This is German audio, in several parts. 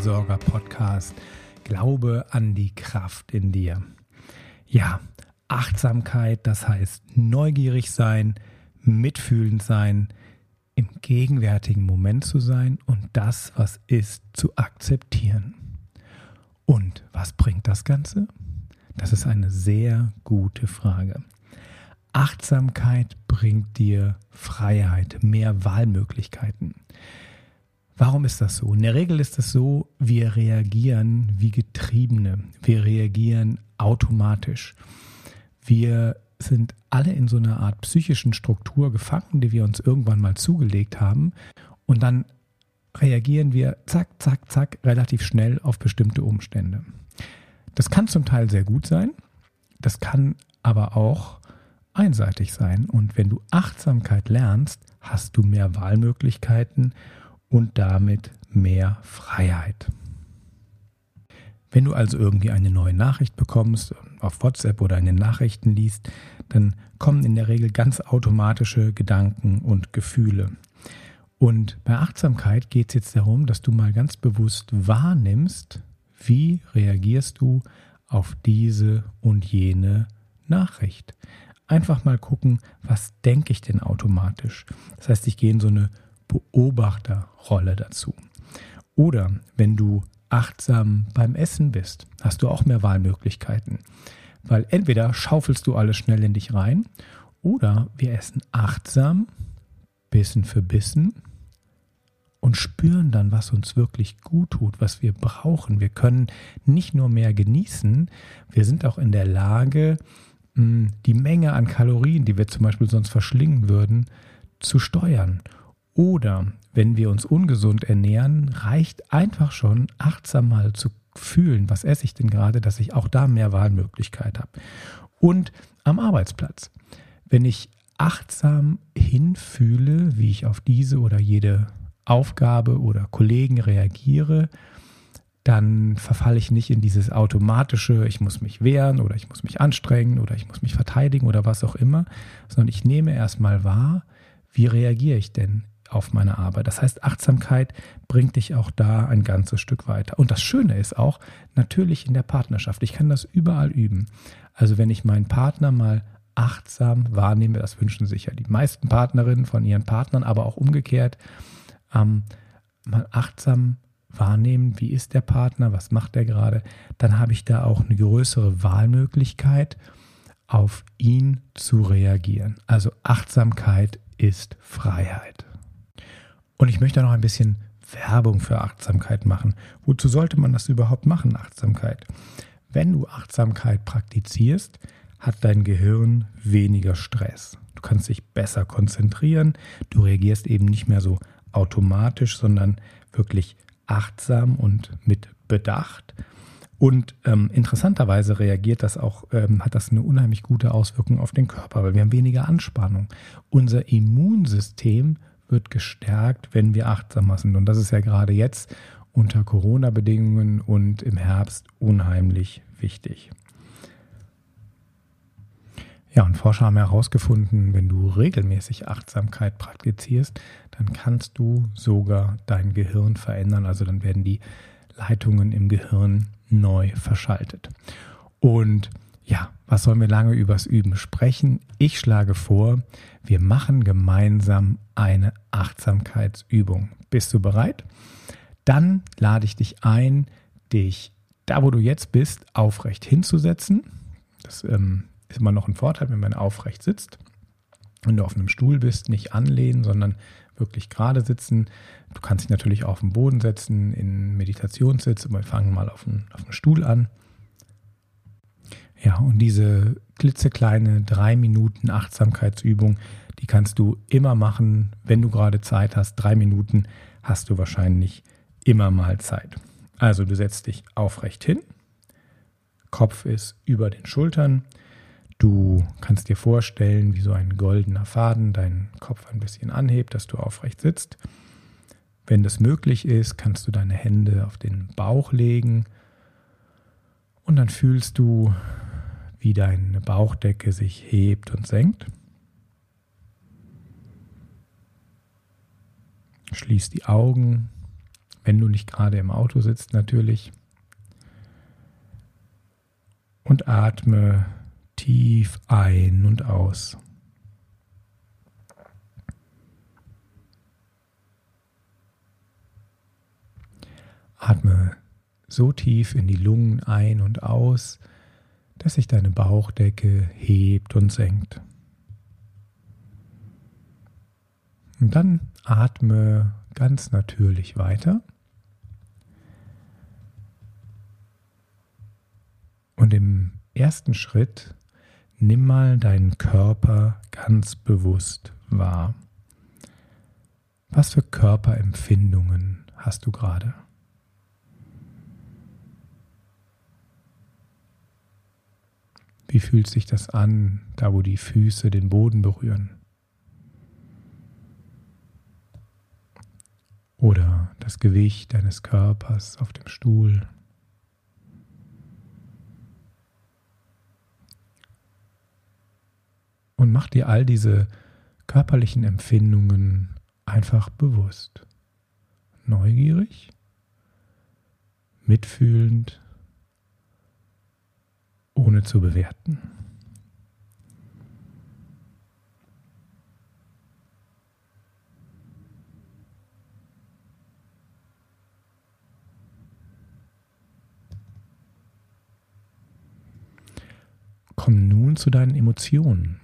Seelsorger-Podcast Glaube an die Kraft in dir. Ja, Achtsamkeit, das heißt neugierig sein, mitfühlend sein, im gegenwärtigen Moment zu sein und das, was ist, zu akzeptieren. Und was bringt das Ganze? Das ist eine sehr gute Frage. Achtsamkeit bringt dir Freiheit, mehr Wahlmöglichkeiten. Warum ist das so? In der Regel ist es so, wir reagieren wie Getriebene. Wir reagieren automatisch. Wir sind alle in so einer Art psychischen Struktur gefangen, die wir uns irgendwann mal zugelegt haben. Und dann reagieren wir zack, zack, zack relativ schnell auf bestimmte Umstände. Das kann zum Teil sehr gut sein. Das kann aber auch einseitig sein. Und wenn du Achtsamkeit lernst, hast du mehr Wahlmöglichkeiten und damit mehr Freiheit. Wenn du also irgendwie eine neue Nachricht bekommst, auf WhatsApp oder in den Nachrichten liest, dann kommen in der Regel ganz automatische Gedanken und Gefühle. Und bei Achtsamkeit geht es jetzt darum, dass du mal ganz bewusst wahrnimmst, wie reagierst du auf diese und jene Nachricht. Einfach mal gucken, was denke ich denn automatisch. Das heißt, ich gehe in so eine Beobachterrolle dazu. Oder wenn du achtsam beim Essen bist, hast du auch mehr Wahlmöglichkeiten. Weil entweder schaufelst du alles schnell in dich rein oder wir essen achtsam, Bissen für Bissen und spüren dann, was uns wirklich gut tut, was wir brauchen. Wir können nicht nur mehr genießen, wir sind auch in der Lage, die Menge an Kalorien, die wir zum Beispiel sonst verschlingen würden, zu steuern. Oder wenn wir uns ungesund ernähren, reicht einfach schon achtsam mal zu fühlen, was esse ich denn gerade, dass ich auch da mehr Wahlmöglichkeit habe. Und am Arbeitsplatz. Wenn ich achtsam hinfühle, wie ich auf diese oder jede Aufgabe oder Kollegen reagiere, dann verfalle ich nicht in dieses automatische, ich muss mich wehren oder ich muss mich anstrengen oder ich muss mich verteidigen oder was auch immer, sondern ich nehme erstmal wahr, wie reagiere ich denn auf meine Arbeit. Das heißt, Achtsamkeit bringt dich auch da ein ganzes Stück weiter. Und das Schöne ist auch, natürlich in der Partnerschaft. Ich kann das überall üben. Also wenn ich meinen Partner mal achtsam wahrnehme, das wünschen sich ja die meisten Partnerinnen von ihren Partnern, aber auch umgekehrt, ähm, mal achtsam wahrnehmen, wie ist der Partner, was macht er gerade, dann habe ich da auch eine größere Wahlmöglichkeit, auf ihn zu reagieren. Also Achtsamkeit ist Freiheit. Und ich möchte noch ein bisschen Werbung für Achtsamkeit machen. Wozu sollte man das überhaupt machen, Achtsamkeit? Wenn du Achtsamkeit praktizierst, hat dein Gehirn weniger Stress. Du kannst dich besser konzentrieren, du reagierst eben nicht mehr so automatisch, sondern wirklich achtsam und mit Bedacht. Und ähm, interessanterweise reagiert das auch, ähm, hat das eine unheimlich gute Auswirkung auf den Körper, weil wir haben weniger Anspannung. Unser Immunsystem wird gestärkt, wenn wir achtsamer sind. Und das ist ja gerade jetzt unter Corona-Bedingungen und im Herbst unheimlich wichtig. Ja, und Forscher haben herausgefunden, wenn du regelmäßig Achtsamkeit praktizierst, dann kannst du sogar dein Gehirn verändern. Also dann werden die Leitungen im Gehirn neu verschaltet. Und ja, was sollen wir lange übers Üben sprechen? Ich schlage vor, wir machen gemeinsam eine Achtsamkeitsübung. Bist du bereit? Dann lade ich dich ein, dich da, wo du jetzt bist, aufrecht hinzusetzen. Das ähm, ist immer noch ein Vorteil, wenn man aufrecht sitzt. Wenn du auf einem Stuhl bist, nicht anlehnen, sondern wirklich gerade sitzen. Du kannst dich natürlich auch auf den Boden setzen, in Meditationssitz. Wir fangen mal auf einen, auf einen Stuhl an. Ja, und diese klitzekleine drei Minuten Achtsamkeitsübung, die kannst du immer machen, wenn du gerade Zeit hast. Drei Minuten hast du wahrscheinlich immer mal Zeit. Also du setzt dich aufrecht hin, Kopf ist über den Schultern. Du kannst dir vorstellen, wie so ein goldener Faden deinen Kopf ein bisschen anhebt, dass du aufrecht sitzt. Wenn das möglich ist, kannst du deine Hände auf den Bauch legen und dann fühlst du, wie deine Bauchdecke sich hebt und senkt. Schließ die Augen. wenn du nicht gerade im Auto sitzt natürlich. Und atme tief ein und aus. Atme so tief in die Lungen ein und aus, dass sich deine Bauchdecke hebt und senkt. Und dann atme ganz natürlich weiter. Und im ersten Schritt nimm mal deinen Körper ganz bewusst wahr. Was für Körperempfindungen hast du gerade? Wie fühlt sich das an, da wo die Füße den Boden berühren? Oder das Gewicht deines Körpers auf dem Stuhl. Und mach dir all diese körperlichen Empfindungen einfach bewusst. Neugierig, mitfühlend ohne zu bewerten. Komm nun zu deinen Emotionen.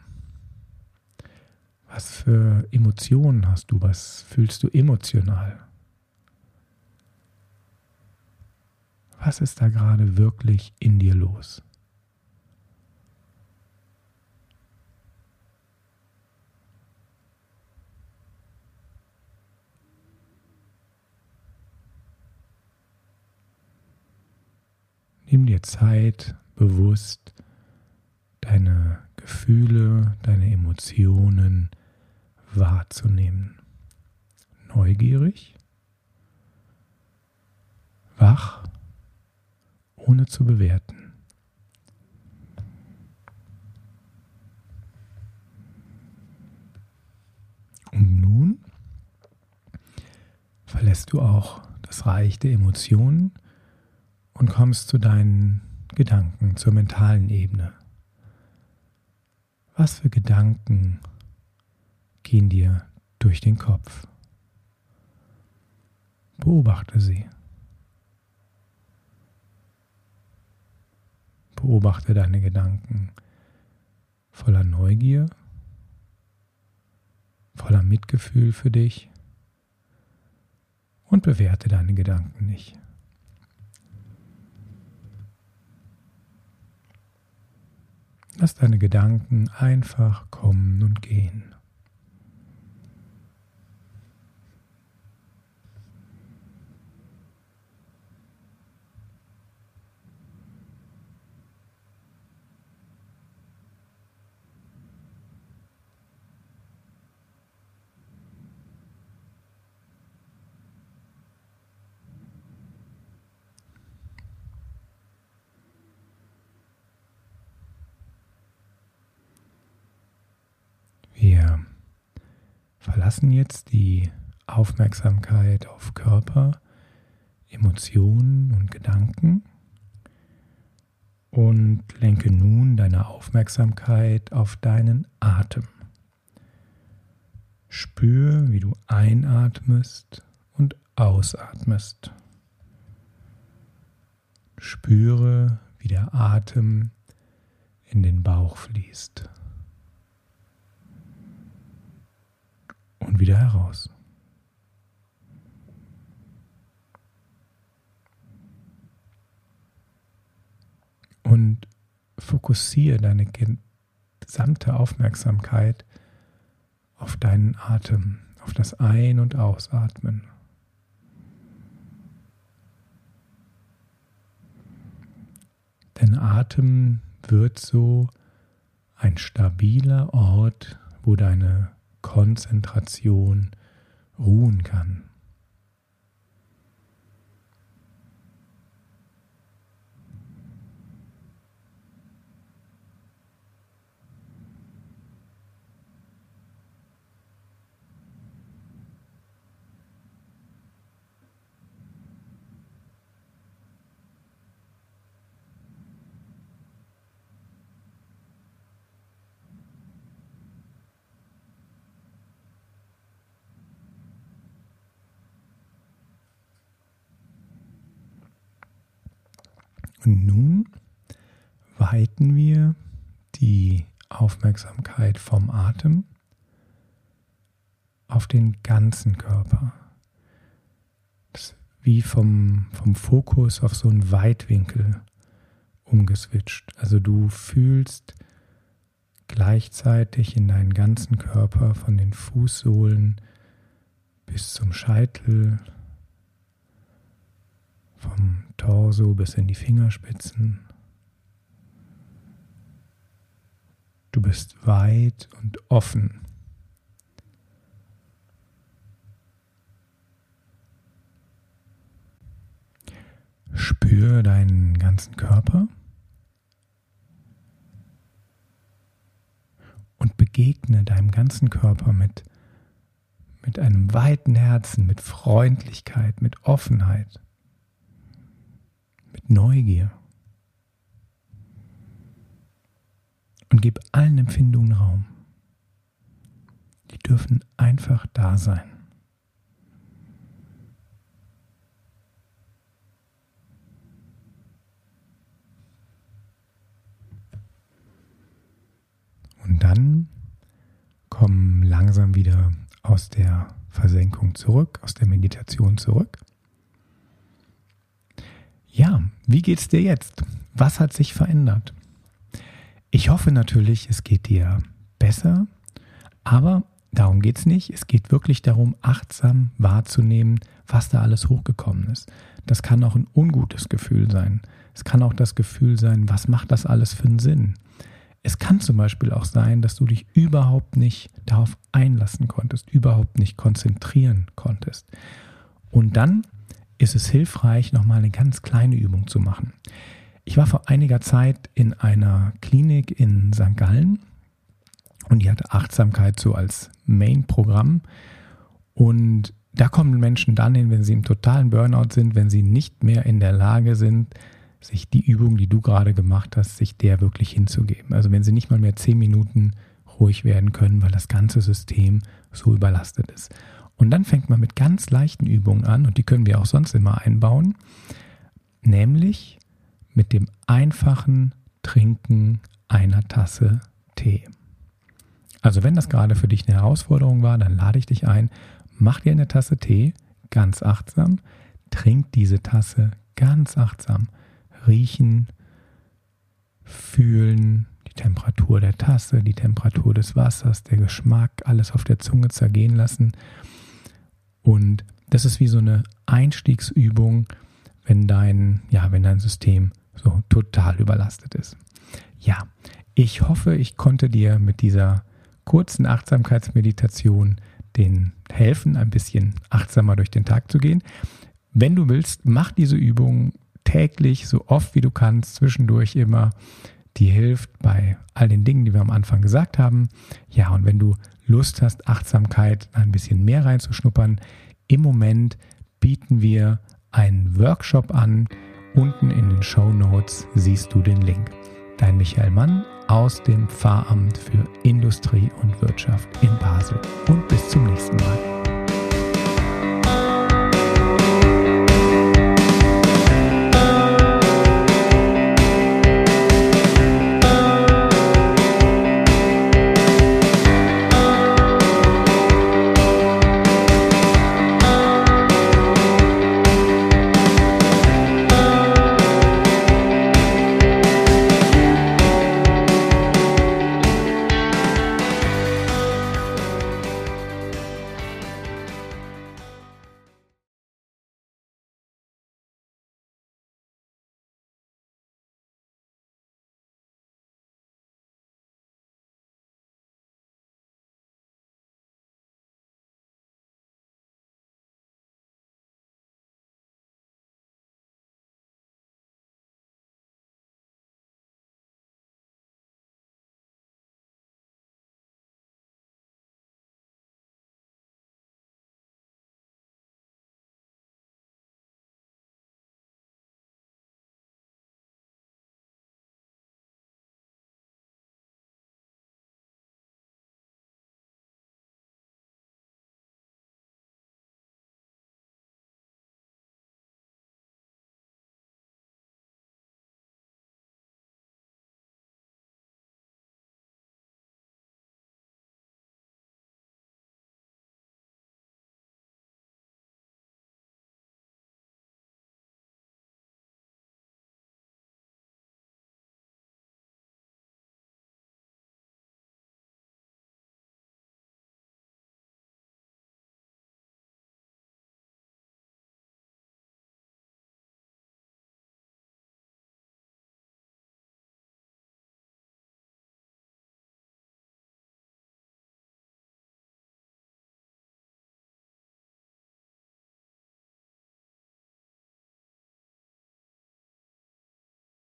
Was für Emotionen hast du? Was fühlst du emotional? Was ist da gerade wirklich in dir los? Nimm dir Zeit, bewusst deine Gefühle, deine Emotionen wahrzunehmen. Neugierig, wach, ohne zu bewerten. Und nun verlässt du auch das Reich der Emotionen und kommst zu deinen Gedanken, zur mentalen Ebene. Was für Gedanken gehen dir durch den Kopf? Beobachte sie. Beobachte deine Gedanken voller Neugier, voller Mitgefühl für dich und bewerte deine Gedanken nicht. Lass deine Gedanken einfach kommen und gehen. Wir verlassen jetzt die Aufmerksamkeit auf Körper, Emotionen und Gedanken und lenke nun deine Aufmerksamkeit auf deinen Atem. Spür, wie du einatmest und ausatmest. Spüre, wie der Atem in den Bauch fließt. Und wieder heraus. Und fokussiere deine gesamte Aufmerksamkeit auf deinen Atem, auf das Ein- und Ausatmen. Denn Atem wird so ein stabiler Ort, wo deine Konzentration ruhen kann. Und nun weiten wir die Aufmerksamkeit vom Atem auf den ganzen Körper. Wie vom, vom Fokus auf so einen Weitwinkel umgeswitcht. Also du fühlst gleichzeitig in deinen ganzen Körper von den Fußsohlen bis zum Scheitel, vom Torso bis in die Fingerspitzen. Du bist weit und offen. Spür deinen ganzen Körper und begegne deinem ganzen Körper mit, mit einem weiten Herzen, mit Freundlichkeit, mit Offenheit, mit Neugier. Und gib allen Empfindungen Raum. Die dürfen einfach da sein. Und dann komm langsam wieder aus der Versenkung zurück, aus der Meditation zurück. Ja, wie geht's dir jetzt? Was hat sich verändert? Ich hoffe natürlich, es geht dir besser, aber darum geht es nicht. Es geht wirklich darum, achtsam wahrzunehmen, was da alles hochgekommen ist. Das kann auch ein ungutes Gefühl sein. Es kann auch das Gefühl sein, was macht das alles für einen Sinn? Es kann zum Beispiel auch sein, dass du dich überhaupt nicht darauf einlassen konntest, überhaupt nicht konzentrieren konntest. Und dann ist es hilfreich, nochmal eine ganz kleine Übung zu machen. Ich war vor einiger Zeit in einer Klinik in St. Gallen und die hatte Achtsamkeit so als Main-Programm. Und da kommen Menschen dann hin, wenn sie im totalen Burnout sind, wenn sie nicht mehr in der Lage sind, sich die Übung, die du gerade gemacht hast, sich der wirklich hinzugeben. Also wenn sie nicht mal mehr zehn Minuten ruhig werden können, weil das ganze System so überlastet ist. Und dann fängt man mit ganz leichten Übungen an und die können wir auch sonst immer einbauen, nämlich mit dem einfachen Trinken einer Tasse Tee. Also wenn das gerade für dich eine Herausforderung war, dann lade ich dich ein, mach dir eine Tasse Tee ganz achtsam, trink diese Tasse ganz achtsam riechen, fühlen, die Temperatur der Tasse, die Temperatur des Wassers, der Geschmack, alles auf der Zunge zergehen lassen. Und das ist wie so eine Einstiegsübung, wenn dein, ja, wenn dein System so total überlastet ist. Ja, ich hoffe, ich konnte dir mit dieser kurzen Achtsamkeitsmeditation den helfen, ein bisschen achtsamer durch den Tag zu gehen. Wenn du willst, mach diese Übung täglich, so oft wie du kannst, zwischendurch immer. Die hilft bei all den Dingen, die wir am Anfang gesagt haben. Ja, und wenn du Lust hast, Achtsamkeit ein bisschen mehr reinzuschnuppern, im Moment bieten wir einen Workshop an. Unten in den Show Notes siehst du den Link. Dein Michael Mann aus dem Pfarramt für Industrie und Wirtschaft in Basel. Und bis zum nächsten Mal.